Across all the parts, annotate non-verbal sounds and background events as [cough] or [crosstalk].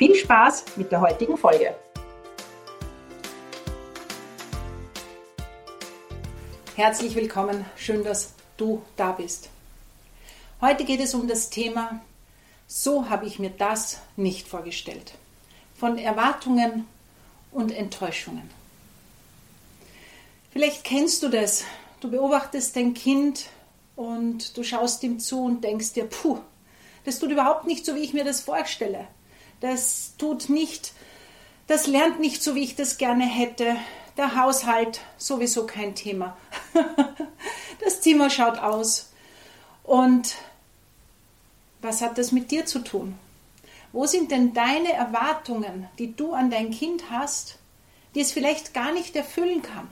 Viel Spaß mit der heutigen Folge. Herzlich willkommen, schön, dass du da bist. Heute geht es um das Thema, so habe ich mir das nicht vorgestellt. Von Erwartungen und Enttäuschungen. Vielleicht kennst du das. Du beobachtest dein Kind und du schaust ihm zu und denkst dir, puh, das tut überhaupt nicht so, wie ich mir das vorstelle das tut nicht, das lernt nicht so, wie ich das gerne hätte. Der Haushalt sowieso kein Thema. [laughs] das Zimmer schaut aus. Und was hat das mit dir zu tun? Wo sind denn deine Erwartungen, die du an dein Kind hast, die es vielleicht gar nicht erfüllen kann?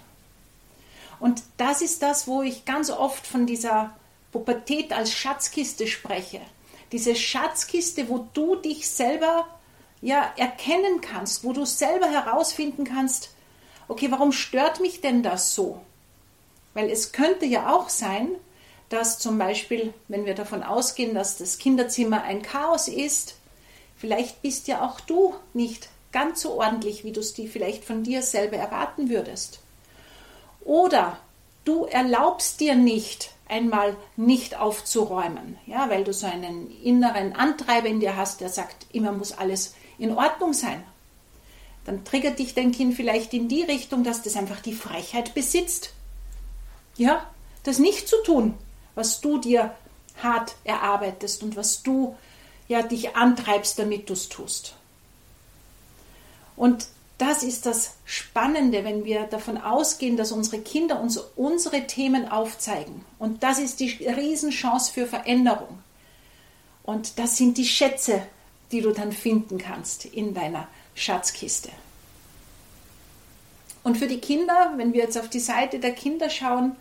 Und das ist das, wo ich ganz oft von dieser Pubertät als Schatzkiste spreche. Diese Schatzkiste, wo du dich selber ja erkennen kannst, wo du selber herausfinden kannst, okay, warum stört mich denn das so? Weil es könnte ja auch sein, dass zum Beispiel, wenn wir davon ausgehen, dass das Kinderzimmer ein Chaos ist, vielleicht bist ja auch du nicht ganz so ordentlich, wie du es dir vielleicht von dir selber erwarten würdest. Oder du erlaubst dir nicht, einmal nicht aufzuräumen, ja, weil du so einen inneren Antreiber in dir hast, der sagt, immer muss alles in Ordnung sein. Dann triggert dich dein Kind vielleicht in die Richtung, dass das einfach die Frechheit besitzt. Ja, das nicht zu tun, was du dir hart erarbeitest und was du ja dich antreibst, damit du es tust. Und das ist das Spannende, wenn wir davon ausgehen, dass unsere Kinder uns unsere Themen aufzeigen. Und das ist die Riesenchance für Veränderung. Und das sind die Schätze, die du dann finden kannst in deiner Schatzkiste. Und für die Kinder, wenn wir jetzt auf die Seite der Kinder schauen,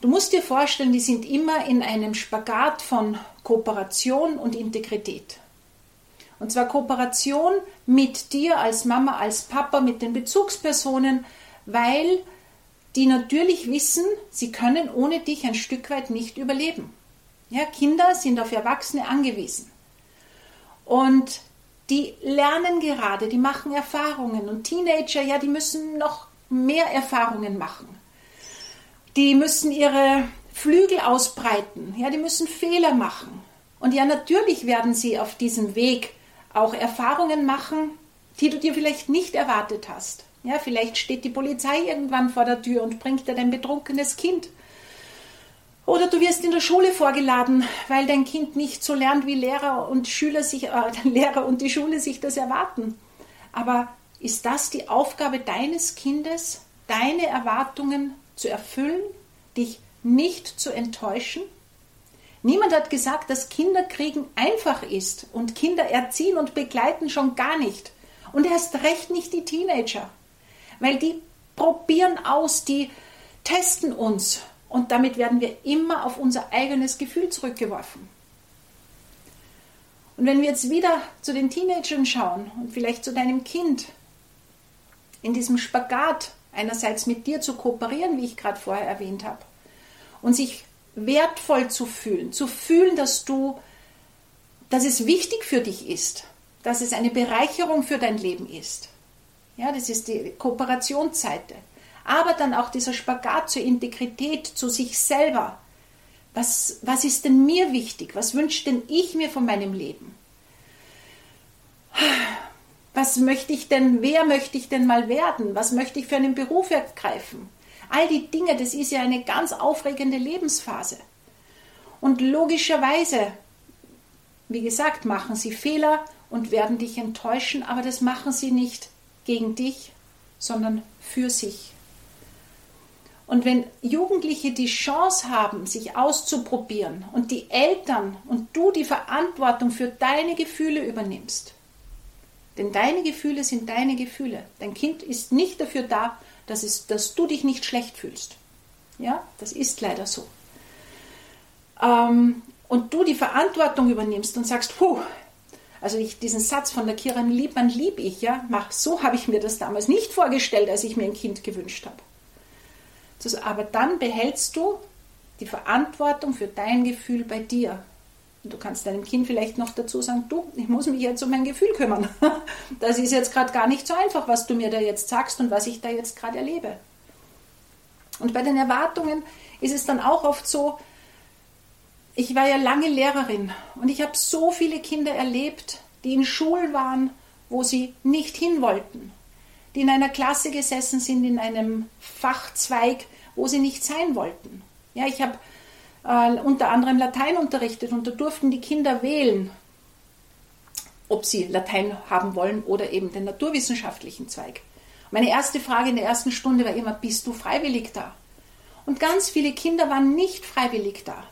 du musst dir vorstellen, die sind immer in einem Spagat von Kooperation und Integrität. Und zwar Kooperation mit dir als Mama, als Papa, mit den Bezugspersonen, weil die natürlich wissen, sie können ohne dich ein Stück weit nicht überleben. Ja, Kinder sind auf Erwachsene angewiesen. Und die lernen gerade, die machen Erfahrungen. Und Teenager, ja, die müssen noch mehr Erfahrungen machen. Die müssen ihre Flügel ausbreiten. Ja, die müssen Fehler machen. Und ja, natürlich werden sie auf diesem Weg auch Erfahrungen machen, die du dir vielleicht nicht erwartet hast. Ja, vielleicht steht die Polizei irgendwann vor der Tür und bringt dir dein betrunkenes Kind. Oder du wirst in der Schule vorgeladen, weil dein Kind nicht so lernt, wie Lehrer und Schüler sich, äh, [laughs] Lehrer und die Schule sich das erwarten. Aber ist das die Aufgabe deines Kindes, deine Erwartungen zu erfüllen, dich nicht zu enttäuschen? Niemand hat gesagt, dass Kinderkriegen einfach ist und Kinder erziehen und begleiten schon gar nicht. Und erst recht nicht die Teenager. Weil die probieren aus, die testen uns und damit werden wir immer auf unser eigenes Gefühl zurückgeworfen. Und wenn wir jetzt wieder zu den Teenagern schauen und vielleicht zu deinem Kind, in diesem Spagat einerseits mit dir zu kooperieren, wie ich gerade vorher erwähnt habe, und sich wertvoll zu fühlen, zu fühlen, dass du, dass es wichtig für dich ist, dass es eine Bereicherung für dein Leben ist. Ja, das ist die Kooperationsseite aber dann auch dieser Spagat zur Integrität, zu sich selber. Was, was ist denn mir wichtig? Was wünscht denn ich mir von meinem Leben? Was möchte ich denn, wer möchte ich denn mal werden? Was möchte ich für einen Beruf ergreifen? All die Dinge, das ist ja eine ganz aufregende Lebensphase. Und logischerweise, wie gesagt, machen sie Fehler und werden dich enttäuschen, aber das machen sie nicht gegen dich, sondern für sich. Und wenn Jugendliche die Chance haben, sich auszuprobieren und die Eltern und du die Verantwortung für deine Gefühle übernimmst, Denn deine Gefühle sind deine Gefühle. Dein Kind ist nicht dafür da, dass, es, dass du dich nicht schlecht fühlst. Ja, das ist leider so. Ähm, und du die Verantwortung übernimmst und sagst, puh, also ich, diesen Satz von der Kira Liebmann lieb ich, ja, mach, so habe ich mir das damals nicht vorgestellt, als ich mir ein Kind gewünscht habe. Aber dann behältst du die Verantwortung für dein Gefühl bei dir. Und du kannst deinem Kind vielleicht noch dazu sagen, du, ich muss mich jetzt um mein Gefühl kümmern. [laughs] Das ist jetzt gerade gar nicht so einfach, was du mir da jetzt sagst und was ich da jetzt gerade erlebe. Und bei den Erwartungen ist es dann auch oft so, ich war ja lange Lehrerin und ich habe so viele Kinder erlebt, die in Schulen waren, wo sie nicht hin wollten, die in einer Klasse gesessen sind, in einem Fachzweig, wo sie nicht sein wollten. Ja, ich habe äh, unter anderem Latein unterrichtet und da durften die Kinder wählen, ob sie Latein haben wollen oder eben den naturwissenschaftlichen Zweig. Meine erste Frage in der ersten Stunde war immer, bist du freiwillig da? Und ganz viele Kinder waren nicht freiwillig da.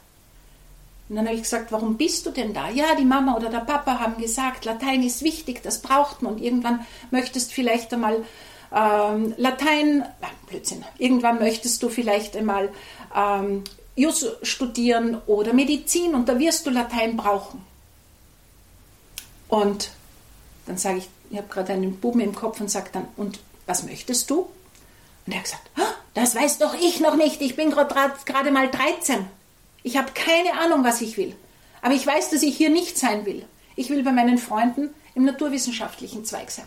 Und dann habe ich gesagt, warum bist du denn da? Ja, die Mama oder der Papa haben gesagt, Latein ist wichtig, das braucht man. Und irgendwann möchtest vielleicht einmal ähm, Latein, äh, Blödsinn, irgendwann möchtest du vielleicht einmal ähm, Jus studieren oder Medizin und da wirst du Latein brauchen. Und dann sage ich, ich habe gerade einen Buben im Kopf und sage dann, und was möchtest du? Und er hat gesagt, das weiß doch ich noch nicht, ich bin gerade mal 13. Ich habe keine Ahnung, was ich will. Aber ich weiß, dass ich hier nicht sein will. Ich will bei meinen Freunden im naturwissenschaftlichen Zweig sein.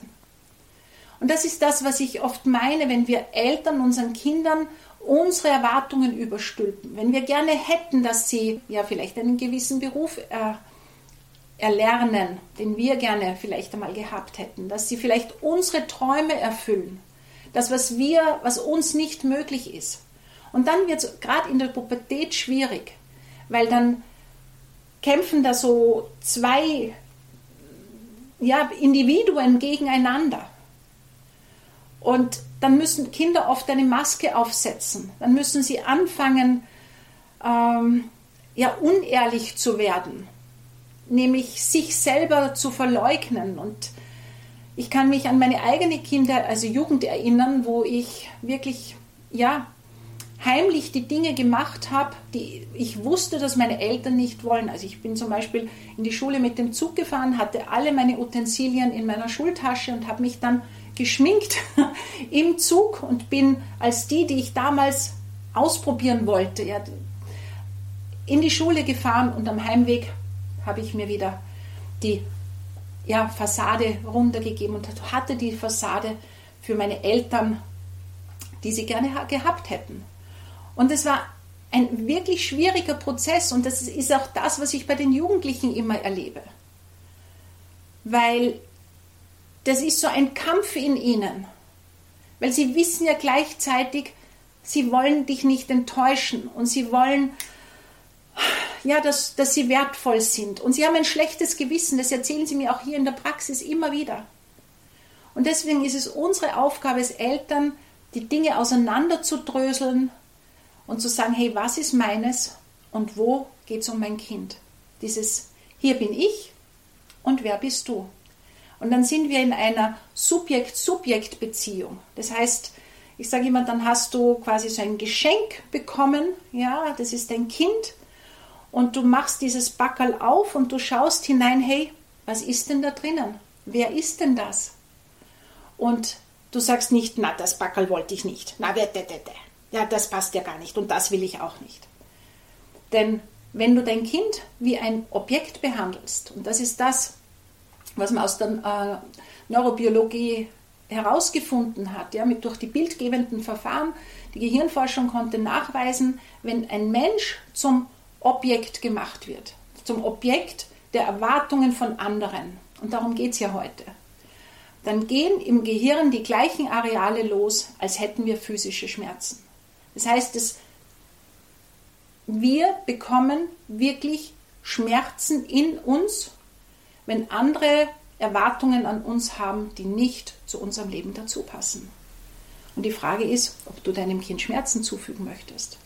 Und das ist das, was ich oft meine, wenn wir Eltern unseren Kindern unsere Erwartungen überstülpen. Wenn wir gerne hätten, dass sie ja vielleicht einen gewissen Beruf äh, erlernen, den wir gerne vielleicht einmal gehabt hätten, dass sie vielleicht unsere Träume erfüllen, das, was wir, was uns nicht möglich ist. Und dann wird es gerade in der Pubertät schwierig, weil dann kämpfen da so zwei ja, Individuen gegeneinander. Und dann müssen Kinder oft eine Maske aufsetzen. Dann müssen sie anfangen, ähm, ja, unehrlich zu werden, nämlich sich selber zu verleugnen. Und ich kann mich an meine eigene Kinder, also Jugend erinnern, wo ich wirklich, ja, heimlich die Dinge gemacht habe, die ich wusste, dass meine Eltern nicht wollen. Also ich bin zum Beispiel in die Schule mit dem Zug gefahren, hatte alle meine Utensilien in meiner Schultasche und habe mich dann geschminkt [laughs] im Zug und bin als die, die ich damals ausprobieren wollte, ja, in die Schule gefahren und am Heimweg habe ich mir wieder die ja, Fassade runtergegeben und hatte die Fassade für meine Eltern, die sie gerne gehabt hätten. Und es war ein wirklich schwieriger Prozess und das ist auch das, was ich bei den Jugendlichen immer erlebe. Weil das ist so ein Kampf in ihnen. Weil sie wissen ja gleichzeitig, sie wollen dich nicht enttäuschen und sie wollen, ja, dass, dass sie wertvoll sind. Und sie haben ein schlechtes Gewissen, das erzählen sie mir auch hier in der Praxis immer wieder. Und deswegen ist es unsere Aufgabe als Eltern, die Dinge auseinanderzudröseln und zu sagen, hey, was ist meines und wo geht es um mein Kind? Dieses, hier bin ich und wer bist du? Und dann sind wir in einer Subjekt-Subjekt-Beziehung. Das heißt, ich sage immer, dann hast du quasi so ein Geschenk bekommen, ja, das ist dein Kind, und du machst dieses Backel auf und du schaust hinein, hey, was ist denn da drinnen? Wer ist denn das? Und du sagst nicht, na, das Backel wollte ich nicht. Na, wette, wette ja, das passt ja gar nicht und das will ich auch nicht. Denn wenn du dein Kind wie ein Objekt behandelst, und das ist das, was man aus der äh, Neurobiologie herausgefunden hat, ja, mit durch die bildgebenden Verfahren, die Gehirnforschung konnte nachweisen, wenn ein Mensch zum Objekt gemacht wird, zum Objekt der Erwartungen von anderen, und darum geht es ja heute, dann gehen im Gehirn die gleichen Areale los, als hätten wir physische Schmerzen. Das heißt, dass wir bekommen wirklich Schmerzen in uns, wenn andere Erwartungen an uns haben, die nicht zu unserem Leben dazu passen. Und die Frage ist, ob du deinem Kind Schmerzen zufügen möchtest.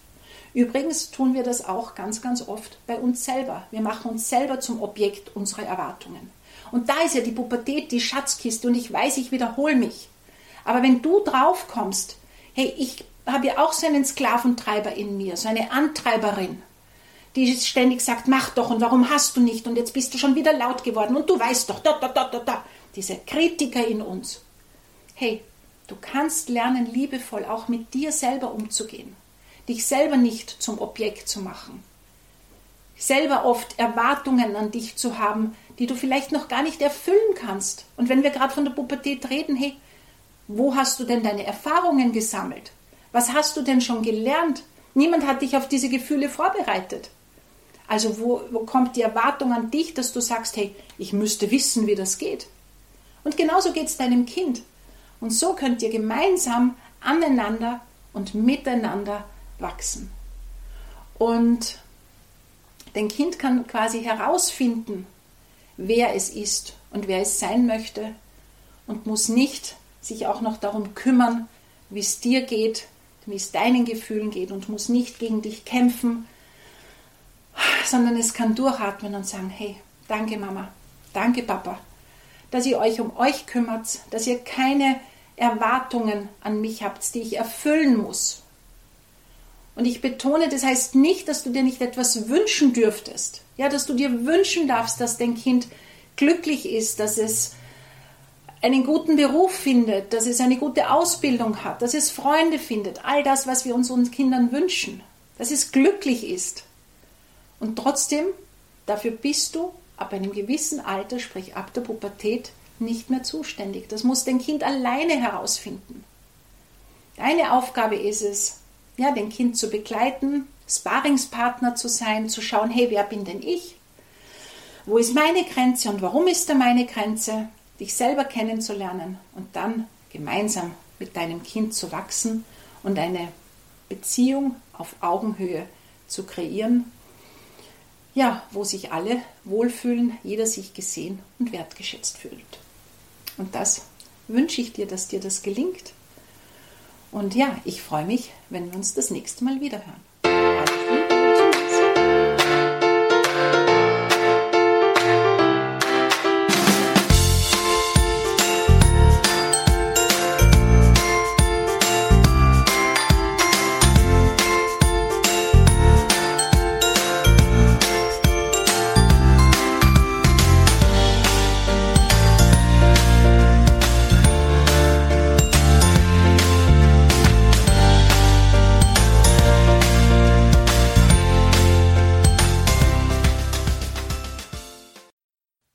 Übrigens tun wir das auch ganz, ganz oft bei uns selber. Wir machen uns selber zum Objekt unserer Erwartungen. Und da ist ja die Pubertät, die Schatzkiste und ich weiß, ich wiederhole mich. Aber wenn du drauf kommst, hey, ich habe ja auch so einen Sklaventreiber in mir, so eine Antreiberin, die ständig sagt, mach doch und warum hast du nicht und jetzt bist du schon wieder laut geworden und du weißt doch, da, da, da, da, da. Diese Kritiker in uns. Hey, du kannst lernen, liebevoll auch mit dir selber umzugehen. Dich selber nicht zum Objekt zu machen. Selber oft Erwartungen an dich zu haben, die du vielleicht noch gar nicht erfüllen kannst. Und wenn wir gerade von der Pubertät reden, hey, wo hast du denn deine Erfahrungen gesammelt? Was hast du denn schon gelernt? Niemand hat dich auf diese Gefühle vorbereitet. Also wo, wo kommt die Erwartung an dich, dass du sagst, hey, ich müsste wissen, wie das geht? Und genauso geht es deinem Kind. Und so könnt ihr gemeinsam aneinander und miteinander wachsen. Und dein Kind kann quasi herausfinden, wer es ist und wer es sein möchte und muss nicht sich auch noch darum kümmern, wie es dir geht, wie es deinen Gefühlen geht und muss nicht gegen dich kämpfen, sondern es kann durchatmen und sagen, hey, danke Mama, danke Papa, dass ihr euch um euch kümmert, dass ihr keine Erwartungen an mich habt, die ich erfüllen muss. Und ich betone, das heißt nicht, dass du dir nicht etwas wünschen dürftest. Ja, dass du dir wünschen darfst, dass dein Kind glücklich ist, dass es einen guten Beruf findet, dass es eine gute Ausbildung hat, dass es Freunde findet, all das, was wir unseren Kindern wünschen, dass es glücklich ist. Und trotzdem, dafür bist du ab einem gewissen Alter, sprich ab der Pubertät, nicht mehr zuständig. Das muss dein Kind alleine herausfinden. Deine Aufgabe ist es, ja, dein Kind zu begleiten, Sparingspartner zu sein, zu schauen, hey, wer bin denn ich? Wo ist meine Grenze und warum ist da meine Grenze? Dich selber kennenzulernen und dann gemeinsam mit deinem Kind zu wachsen und eine Beziehung auf Augenhöhe zu kreieren, ja, wo sich alle wohlfühlen, jeder sich gesehen und wertgeschätzt fühlt. Und das wünsche ich dir, dass dir das gelingt. Und ja, ich freue mich, wenn wir uns das nächste Mal wiederhören.